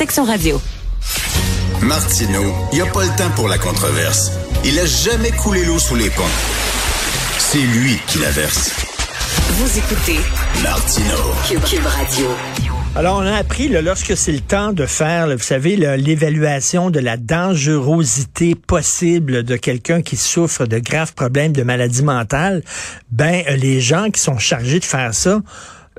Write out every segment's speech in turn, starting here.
section radio. Martineau, il n'y a pas le temps pour la controverse. Il a jamais coulé l'eau sous les ponts. C'est lui qui la verse. Vous écoutez Martino. Cube, Radio. Alors, on a appris, là, lorsque c'est le temps de faire, là, vous savez, l'évaluation de la dangerosité possible de quelqu'un qui souffre de graves problèmes de maladie mentale, ben, euh, les gens qui sont chargés de faire ça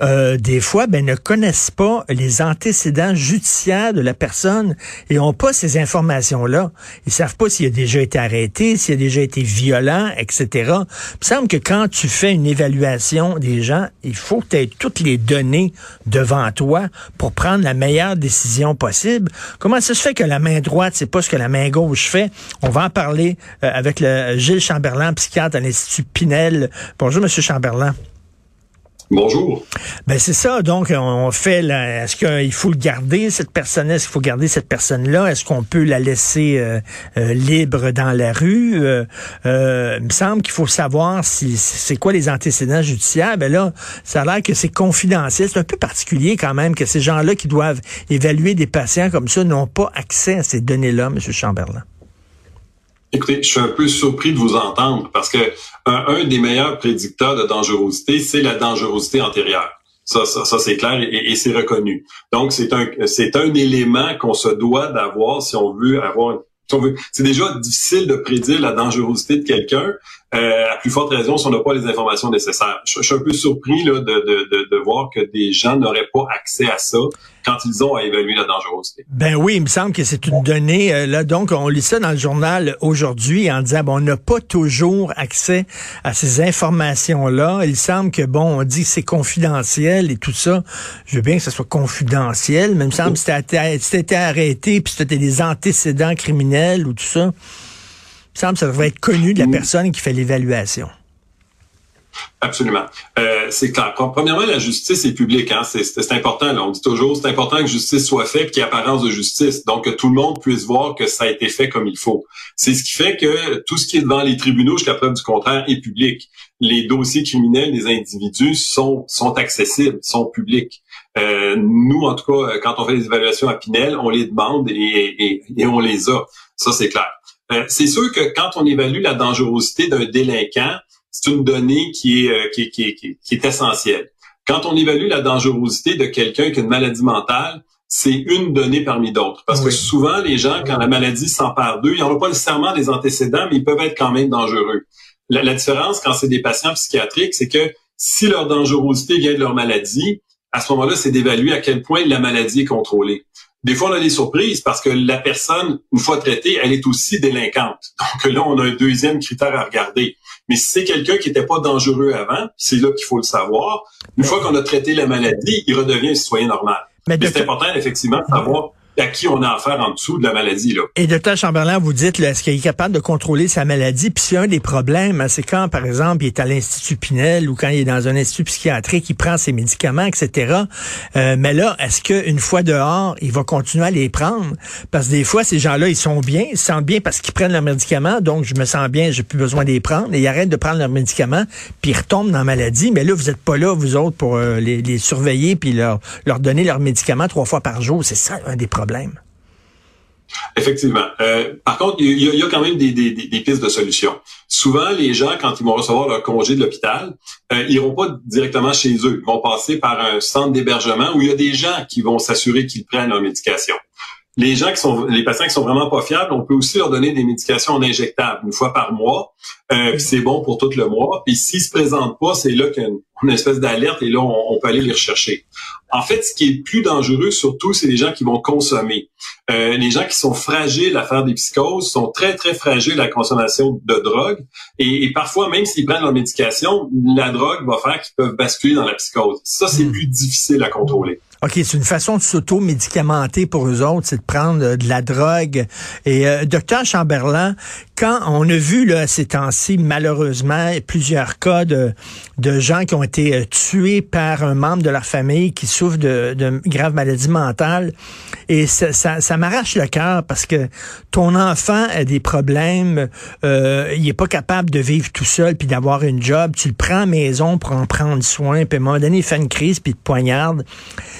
euh, des fois, ben, ne connaissent pas les antécédents judiciaires de la personne et ont pas ces informations-là. Ils savent pas s'il a déjà été arrêté, s'il a déjà été violent, etc. Il me semble que quand tu fais une évaluation des gens, il faut que tu aies toutes les données devant toi pour prendre la meilleure décision possible. Comment ça se fait que la main droite, c'est pas ce que la main gauche fait? On va en parler euh, avec le Gilles Chamberlain, psychiatre à l'Institut Pinel. Bonjour, Monsieur Chamberlain. Bonjour. Ben c'est ça. Donc on fait. Est-ce qu'il faut le garder cette personne Est-ce qu'il faut garder cette personne-là? Est-ce qu'on peut la laisser euh, euh, libre dans la rue? Euh, Il me semble qu'il faut savoir si c'est quoi les antécédents judiciaires. Ben là, ça a l'air que c'est confidentiel. C'est un peu particulier quand même que ces gens-là qui doivent évaluer des patients comme ça n'ont pas accès à ces données-là, Monsieur Chamberlain. Écoutez, je suis un peu surpris de vous entendre parce que un, des meilleurs prédicteurs de dangerosité, c'est la dangerosité antérieure. Ça, ça, ça c'est clair et, c'est reconnu. Donc, c'est un, c'est un élément qu'on se doit d'avoir si on veut avoir c'est déjà difficile de prédire la dangerosité de quelqu'un, euh, à plus forte raison si on n'a pas les informations nécessaires. Je, suis un peu surpris là, de, de, de, voir que des gens n'auraient pas accès à ça quand ils ont à évaluer la dangerosité. Ben oui, il me semble que c'est une donnée. Euh, là, donc, on lit ça dans le journal aujourd'hui en disant, bon, on n'a pas toujours accès à ces informations-là. Il semble que, bon, on dit que c'est confidentiel et tout ça. Je veux bien que ce soit confidentiel, mais il me semble que si tu arrêté puis si tu des antécédents criminels ou tout ça, il me semble que ça devrait être connu de la personne qui fait l'évaluation. Absolument. Euh, c'est clair. Premièrement, la justice est publique. Hein? C'est important. Là. On dit toujours, c'est important que justice soit faite, qu'il y ait apparence de justice. Donc, que tout le monde puisse voir que ça a été fait comme il faut. C'est ce qui fait que tout ce qui est devant les tribunaux, jusqu'à preuve du contraire, est public. Les dossiers criminels des individus sont, sont accessibles, sont publics. Euh, nous, en tout cas, quand on fait des évaluations à Pinel, on les demande et, et, et on les a. Ça, c'est clair. Euh, c'est sûr que quand on évalue la dangerosité d'un délinquant, c'est une donnée qui est, euh, qui, qui, qui, qui, est essentielle. Quand on évalue la dangerosité de quelqu'un qui a une maladie mentale, c'est une donnée parmi d'autres. Parce que souvent, les gens, quand la maladie s'empare d'eux, ils n'ont pas nécessairement des antécédents, mais ils peuvent être quand même dangereux. La, la différence quand c'est des patients psychiatriques, c'est que si leur dangerosité vient de leur maladie, à ce moment-là, c'est d'évaluer à quel point la maladie est contrôlée. Des fois, on a des surprises parce que la personne, une fois traitée, elle est aussi délinquante. Donc là, on a un deuxième critère à regarder. Mais si c'est quelqu'un qui n'était pas dangereux avant, c'est là qu'il faut le savoir. Une fois qu'on a traité la maladie, il redevient un citoyen normal. Mais, c'est important, effectivement, de savoir à qui on a affaire en dessous de la maladie. Là. Et docteur Chamberlain, vous dites, est-ce qu'il est capable de contrôler sa maladie? Puis c'est un des problèmes, hein, c'est quand, par exemple, il est à l'Institut Pinel ou quand il est dans un institut psychiatrique, il prend ses médicaments, etc. Euh, mais là, est-ce qu'une fois dehors, il va continuer à les prendre? Parce que des fois, ces gens-là, ils sont bien, ils se sentent bien parce qu'ils prennent leurs médicaments, donc je me sens bien, j'ai plus besoin de les prendre, et ils arrêtent de prendre leurs médicaments, puis ils retombent dans la maladie. Mais là, vous n'êtes pas là, vous autres, pour euh, les, surveiller puis leur, leur donner leurs médicaments trois fois par jour. C'est ça un des problèmes. Effectivement. Euh, par contre, il y, a, quand même des, pistes de solutions. Souvent, les gens, quand ils vont recevoir leur congé de l'hôpital, euh, ils iront pas directement chez eux. Ils vont passer par un centre d'hébergement où il y a des gens qui vont s'assurer qu'ils prennent leur médication. Les gens qui sont, les patients qui sont vraiment pas fiables, on peut aussi leur donner des médications en injectable une fois par mois. Euh, c'est bon pour tout le mois. Puis s'ils se présentent pas, c'est là qu'il y a une, espèce d'alerte et là on, peut aller les rechercher. En fait, ce qui est plus dangereux surtout, c'est les gens qui vont consommer. Euh, les gens qui sont fragiles à faire des psychoses sont très très fragiles à la consommation de drogue et, et parfois même s'ils prennent leur médication, la drogue va faire qu'ils peuvent basculer dans la psychose. Ça c'est hmm. plus difficile à contrôler. OK, c'est une façon de s'auto-médicamenter pour eux autres, c'est de prendre euh, de la drogue. Et euh, docteur Chamberlain, quand on a vu là, ces temps-ci, malheureusement, plusieurs cas de, de gens qui ont été euh, tués par un membre de leur famille qui souffre de, de graves maladies mentales, Et ça, ça, m'arrache le cœur parce que ton enfant a des problèmes, euh, il est pas capable de vivre tout seul puis d'avoir une job. Tu le prends à maison pour en prendre soin, puis à un moment donné, il fait une crise puis il te poignarde.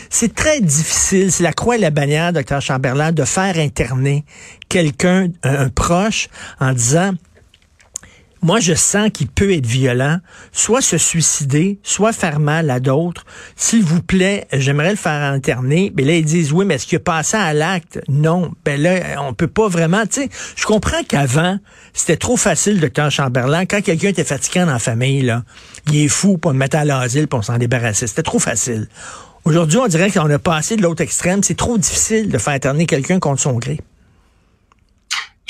C'est très difficile, c'est la croix et la bannière, docteur Chamberlain, de faire interner quelqu'un, un proche, en disant moi, je sens qu'il peut être violent, soit se suicider, soit faire mal à d'autres. S'il vous plaît, j'aimerais le faire interner. Mais là, ils disent, oui, mais est-ce qu'il a passé à l'acte? Non. Ben là, on peut pas vraiment, tu sais, je comprends qu'avant, c'était trop facile, docteur Chamberlain. Quand quelqu'un était fatiguant dans la famille, là, il est fou pour le mettre à l'asile pour s'en débarrasser. C'était trop facile. Aujourd'hui, on dirait qu'on a passé de l'autre extrême. C'est trop difficile de faire interner quelqu'un contre son gré.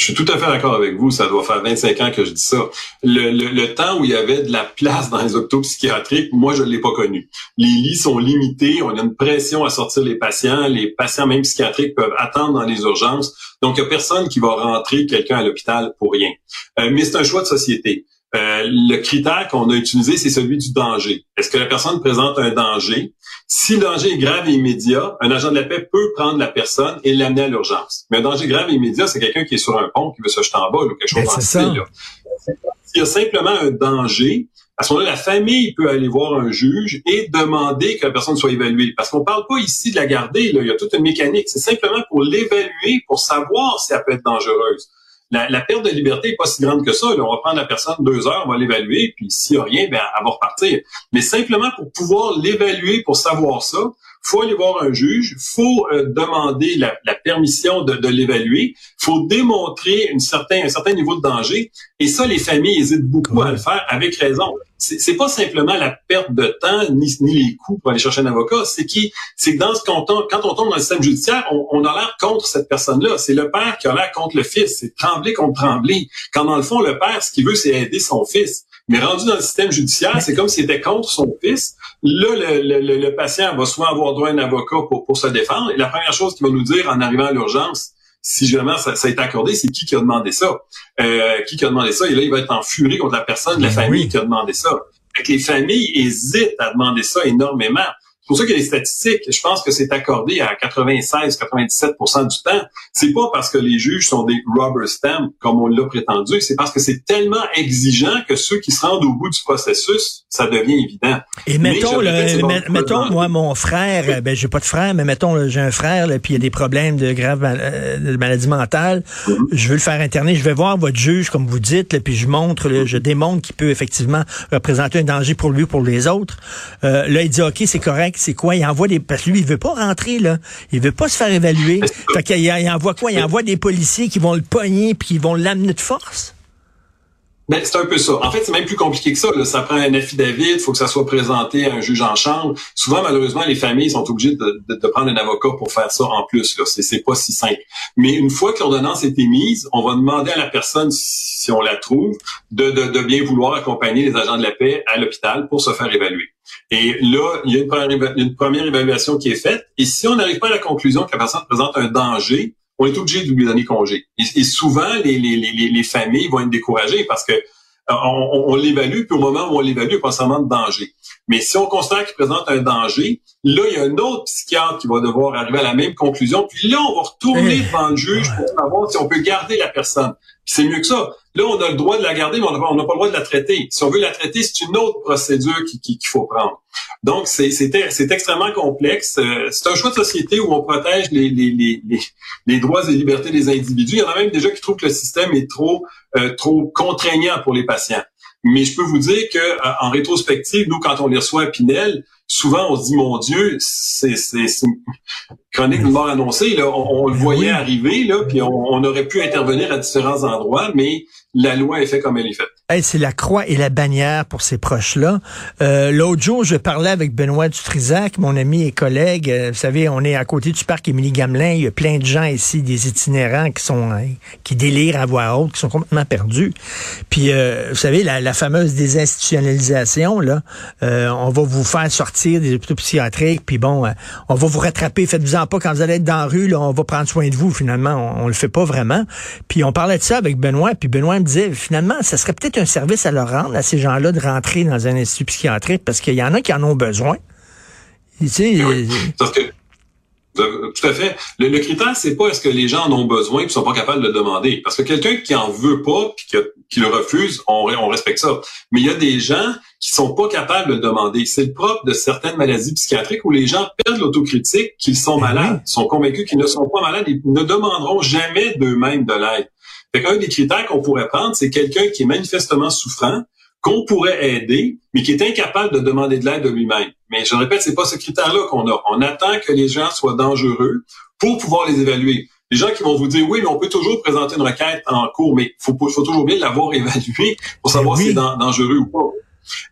Je suis tout à fait d'accord avec vous. Ça doit faire 25 ans que je dis ça. Le, le, temps où il y avait de la place dans les hôpitaux psychiatriques, moi, je ne l'ai pas connu. Les lits sont limités. On a une pression à sortir les patients. Les patients, même psychiatriques, peuvent attendre dans les urgences. Donc, il n'y a personne qui va rentrer quelqu'un à l'hôpital pour rien. Euh, mais c'est un choix de société. Euh, le critère qu'on a utilisé, c'est celui du danger. Est-ce que la personne présente un danger? Si le danger est grave et immédiat, un agent de la paix peut prendre la personne et l'amener à l'urgence. Mais un danger grave et immédiat, c'est quelqu'un qui est sur un pont, qui veut se jeter en bas ou quelque chose ben, dans style. S'il y a simplement un danger, à ce moment-là, la famille peut aller voir un juge et demander que la personne soit évaluée. Parce qu'on parle pas ici de la garder, là. il y a toute une mécanique. C'est simplement pour l'évaluer, pour savoir si elle peut être dangereuse la, perte de liberté est pas si grande que ça. On va prendre la personne deux heures, on va l'évaluer, puis s'il n'y a rien, ben, elle va repartir. Mais simplement pour pouvoir l'évaluer, pour savoir ça, faut aller voir un juge, faut euh, demander la, permission de, de l'évaluer, faut démontrer une certain, un certain niveau de danger. Et ça, les familles hésitent beaucoup à le faire avec raison. C'est pas simplement la perte de temps ni, ni les coûts pour aller chercher un avocat, c'est qui, c'est que dans ce quand on, quand on tombe dans le système judiciaire, on, on a l'air contre cette personne-là. C'est le père qui a l'air contre le fils. C'est trembler contre trembler. Quand dans le fond, le père, ce qu'il veut, c'est aider son fils. Mais rendu dans le système judiciaire, c'est comme s'il était contre son fils. Là, le, le, patient va souvent avoir droit à un avocat pour, pour se défendre. Et la première chose qu'il va nous dire en arrivant à l'urgence, si jamais ça, ça a été accordé, c'est qui qui a demandé ça? Euh, qui qui a demandé ça? Et là, il va être en furie contre la personne de la ben famille qui a demandé ça. Fait que les familles hésitent à demander ça énormément pour ça que les statistiques, je pense que c'est accordé à 96-97 du temps. C'est pas parce que les juges sont des rubber stamps, comme on l'a prétendu, c'est parce que c'est tellement exigeant que ceux qui se rendent au bout du processus, ça devient évident. Et mettons, mettons moi, mon frère, ben j'ai pas de frère, mais mettons, j'ai un frère, puis il y a des problèmes de grave euh, de maladie mentale. Mm-hmm. Je veux le faire interner. Je vais voir votre juge, comme vous dites, puis je montre, je démontre qu'il peut effectivement représenter un danger pour lui ou pour les autres. Euh, là, il dit, OK, c'est correct c'est quoi? Il envoie des. Parce que lui, il veut pas rentrer, là. Il veut pas se faire évaluer. fait qu'il il envoie quoi? Il envoie des policiers qui vont le pogner puis qui vont l'amener de force? Ben, c'est un peu ça. En fait, c'est même plus compliqué que ça. Ça prend un affidavit, il faut que ça soit présenté à un juge en chambre. Souvent, malheureusement, les familles sont obligées de, prendre un avocat pour faire ça en plus. C'est pas si simple. Mais une fois que l'ordonnance est émise, on va demander à la personne, si on la trouve, de bien vouloir accompagner les agents de la paix à l'hôpital pour se faire évaluer. Et là, il y a une première, évaluation qui est faite. Et si on n'arrive pas à la conclusion que la personne présente un danger, on est obligé de lui donner congé. Et, souvent, les, les, les, les, familles vont être découragées parce que euh, on, on, l'évalue, puis au moment où on l'évalue, il n'y a pas seulement de danger. Mais si on constate qu'il présente un danger, là, il y a un autre psychiatre qui va devoir arriver à la même conclusion. Puis là, on va retourner eh. devant le juge pour savoir si on peut garder la personne. c'est mieux que ça. Là, on a le droit de la garder, mais on n'a pas, le droit de la traiter. Si on veut la traiter, c'est une autre procédure qu'il faut prendre. Donc, c'est extrêmement complexe. Euh, c'est un choix de société où on protège les, les, les, les, droits et libertés des individus. Il y en a même déjà qui trouvent que le système est trop, euh, trop contraignant pour les patients. Mais je peux vous dire que euh, en rétrospective, nous, quand on les reçoit à Pinel, souvent on se dit mon Dieu, c'est une chronique de mort annoncée. Là, on, le voyait arriver, là, puis on, aurait pu intervenir à différents endroits, mais la loi est faite comme elle est faite. c'est la croix et la bannière pour ces proches-là. Euh, L'autre jour, je parlais avec Benoît Dutrisac, mon ami et collègue. Euh, vous savez, on est à côté du parc Émilie Gamelin. Il y a plein de gens ici, des itinérants qui sont euh, qui délirent à voix haute, qui sont complètement perdus. Puis, euh, vous savez, la, la, fameuse désinstitutionnalisation, là, on va vous faire sortir des hôpitaux psychiatriques, puis bon, on va vous rattraper. Faites-vous-en pas quand vous allez être dans la rue, là, on va prendre soin de vous. Finalement, on, on le fait pas vraiment. Puis on parlait de ça avec Benoît, puis Benoît me disait, finalement, ça serait peut-être un service à leur rendre, à ces gens-là, de rentrer dans un institut psychiatrique, parce qu'il y en a qui en ont besoin. Tu sais, oui. Tout à fait. Le, le critère, c'est pas est-ce que les gens en ont besoin et sont pas capables de le demander. Parce que quelqu'un qui en veut pas puis qui, le refuse, on, on respecte ça. Mais il y a des gens qui sont pas capables de le demander. C'est le propre de certaines maladies psychiatriques où les gens perdent l'autocritique qu'ils sont ben malades, sont convaincus qu'ils ne sont pas malades et ne demanderont jamais d'eux-mêmes de l'aide. Fait qu'un des critères qu'on pourrait prendre, c'est quelqu'un qui est manifestement souffrant, qu'on pourrait aider, mais qui est incapable de demander de l'aide de lui-même. Mais je répète, c'est pas ce critère-là qu'on a. On attend que les gens soient dangereux pour pouvoir les évaluer. Les gens qui vont vous dire oui, mais on peut toujours présenter une requête en cours, mais faut, faut toujours bien l'avoir évalué pour savoir si c'est dangereux ou pas.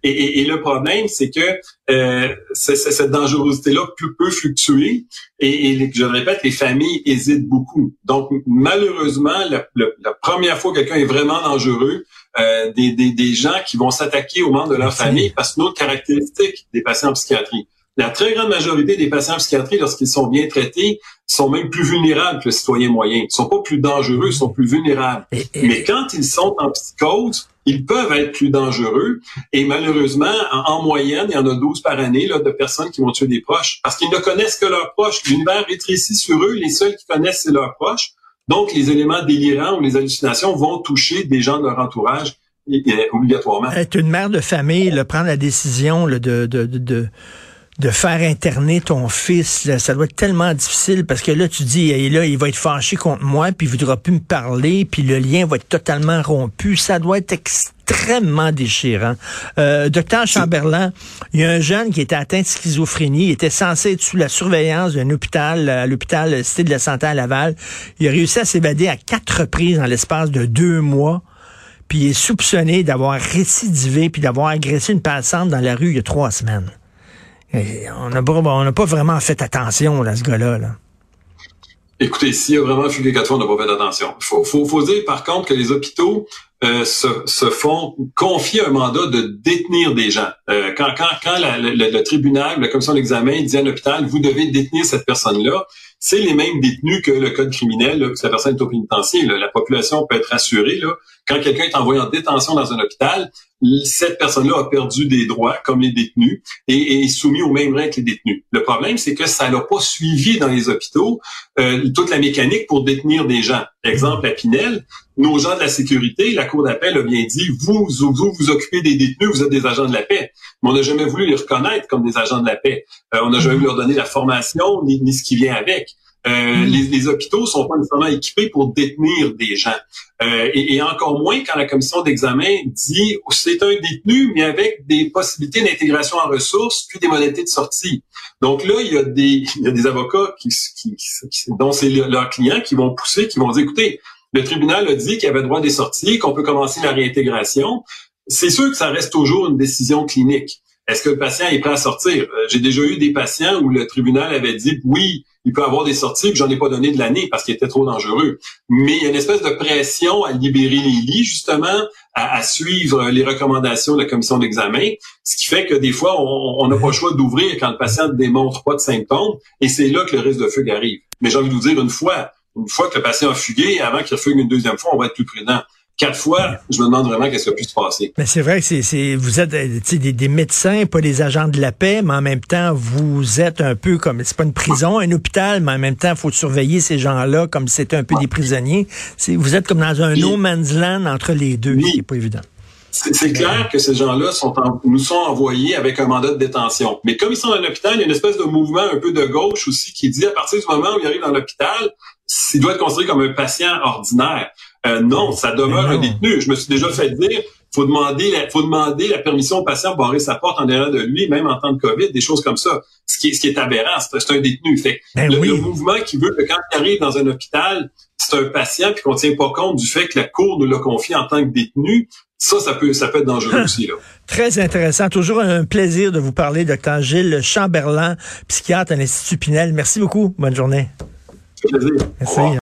Et, le problème, c'est que euh, cette dangerosité-là peut, peut fluctuer et, je le répète, les familles hésitent beaucoup. Donc, malheureusement, la, la première fois que quelqu'un est vraiment dangereux, euh, des, des, des, gens qui vont s'attaquer aux membres de leur famille parce que une autre caractéristique des patients en psychiatrie. La très grande majorité des patients en psychiatrie, lorsqu'ils sont bien traités, sont même plus vulnérables que le citoyen moyen. Ils sont pas plus dangereux, ils sont plus vulnérables. Mais quand ils sont en psychose, ils peuvent être plus dangereux. Et malheureusement, en, moyenne, il y en a 12 par année là, de personnes qui vont tuer des proches parce qu'ils ne connaissent que leurs proches. L'univers rétrécit sur eux. Les seuls qui connaissent, c'est leurs proches. Donc, les éléments délirants ou les hallucinations vont toucher des gens de leur entourage obligatoirement. Être une mère de famille, le prendre la décision de, de, de, de faire interner ton fils, ça doit être tellement difficile parce que là, tu dis, et là, il va être fâché contre moi, puis il voudra plus me parler, puis le lien va être totalement rompu. Ça doit être extrêmement déchirant. Euh, docteur Chamberlain, il y a un jeune qui était atteint de schizophrénie, il était censé être sous la surveillance d'un hôpital, à l'hôpital Cité de la Santé à Laval. Il a réussi à s'évader à quatre reprises dans l'espace de deux mois puis il est soupçonné d'avoir récidivé puis d'avoir agressé une passante dans la rue il y a trois semaines on n'a pas, pas vraiment fait attention à ce gars-là. Là. Écoutez, s'il a vraiment fugué quatre fois, on n'a pas fait attention. Il faut, faut, dire par contre que les hôpitaux euh, se, font confier un mandat de détenir des gens. Euh, quand le, tribunal, la commission d'examen dit à l'hôpital, vous devez détenir cette personne-là, c'est les mêmes détenus que le code criminel, là, la personne est au pénitencier. La population peut être assurée. Là, quand quelqu'un est envoyé en détention dans un hôpital, cette personne-là a perdu des droits comme les détenus et, est soumis au même règles que les détenus. Le problème, c'est que ça n'a pas suivi dans les hôpitaux euh, toute la mécanique pour détenir des gens. Exemple, à Pinel, nos gens de la sécurité, la Cour d'appel a bien dit, vous, vous, vous occupez des détenus, vous êtes des agents de la paix. Mais on n'a jamais voulu les reconnaître comme des agents de la paix. Euh, on n'a jamais voulu leur donner la formation ni, ni ce qui vient avec. Euh, les, les, hôpitaux sont pas nécessairement équipés pour détenir des gens. Euh, et, et, encore moins quand la commission d'examen dit c'est un détenu, mais avec des possibilités d'intégration en ressources, puis des modalités de sortie. Donc là, il y a des, il y a des avocats qui, qui, qui dont c'est leurs clients qui vont pousser, qui vont dire, écoutez, le tribunal a dit qu'il y avait droit des sorties, qu'on peut commencer la réintégration. C'est sûr que ça reste toujours une décision clinique. Est-ce que le patient est prêt à sortir? Euh, j'ai déjà eu des patients où le tribunal avait dit oui, il peut avoir des sorties, puis j'en ai pas donné de l'année parce qu'il était trop dangereux. Mais il y a une espèce de pression à libérer les lits, justement, à, suivre les recommandations de la commission d'examen, ce qui fait que des fois, on n'a pas le choix d'ouvrir quand le patient ne démontre pas de symptômes, et c'est là que le risque de fugue arrive. Mais j'ai envie de vous dire, une fois, une fois que le patient a fugué, avant qu'il refugue une deuxième fois, on va être plus prudent quatre fois, je me demande vraiment qu'est-ce qui a pu se passer. Mais c'est vrai que c'est, vous êtes euh, des, des, médecins, pas des agents de la paix, mais en même temps, vous êtes un peu comme, c'est pas une prison, un hôpital, mais en même temps, il faut surveiller ces gens-là comme si c'était un peu des prisonniers. vous êtes comme dans un no man's land entre les deux, oui. ce qui n'est pas évident. C'est clair que ces gens-là sont nous sont envoyés avec un mandat de détention. Mais comme ils sont dans l'hôpital, il y a une espèce de mouvement un peu de gauche aussi qui dit à partir du moment où ils arrivent dans l'hôpital, il doit être considéré comme un patient ordinaire. Euh, non, ça demeure un détenu. Je me suis déjà fait dire, faut demander, la, faut demander la permission au patient de barrer sa porte en derrière de lui, même en temps de COVID, des choses comme ça. Ce qui est, ce qui est aberrant, c'est un détenu. Fait ben le, mouvement qui veut que quand il arrive dans un hôpital, c'est un patient puis qu'on tient pas compte du fait que la cour nous l'a confié en tant que détenu, ça, ça peut, ça peut être dangereux aussi. Là. Très intéressant. Toujours un plaisir de vous parler, docteur Gilles Chamberlain, psychiatre à l'Institut Pinel. Merci beaucoup. Bonne journée. Plaisir. Merci.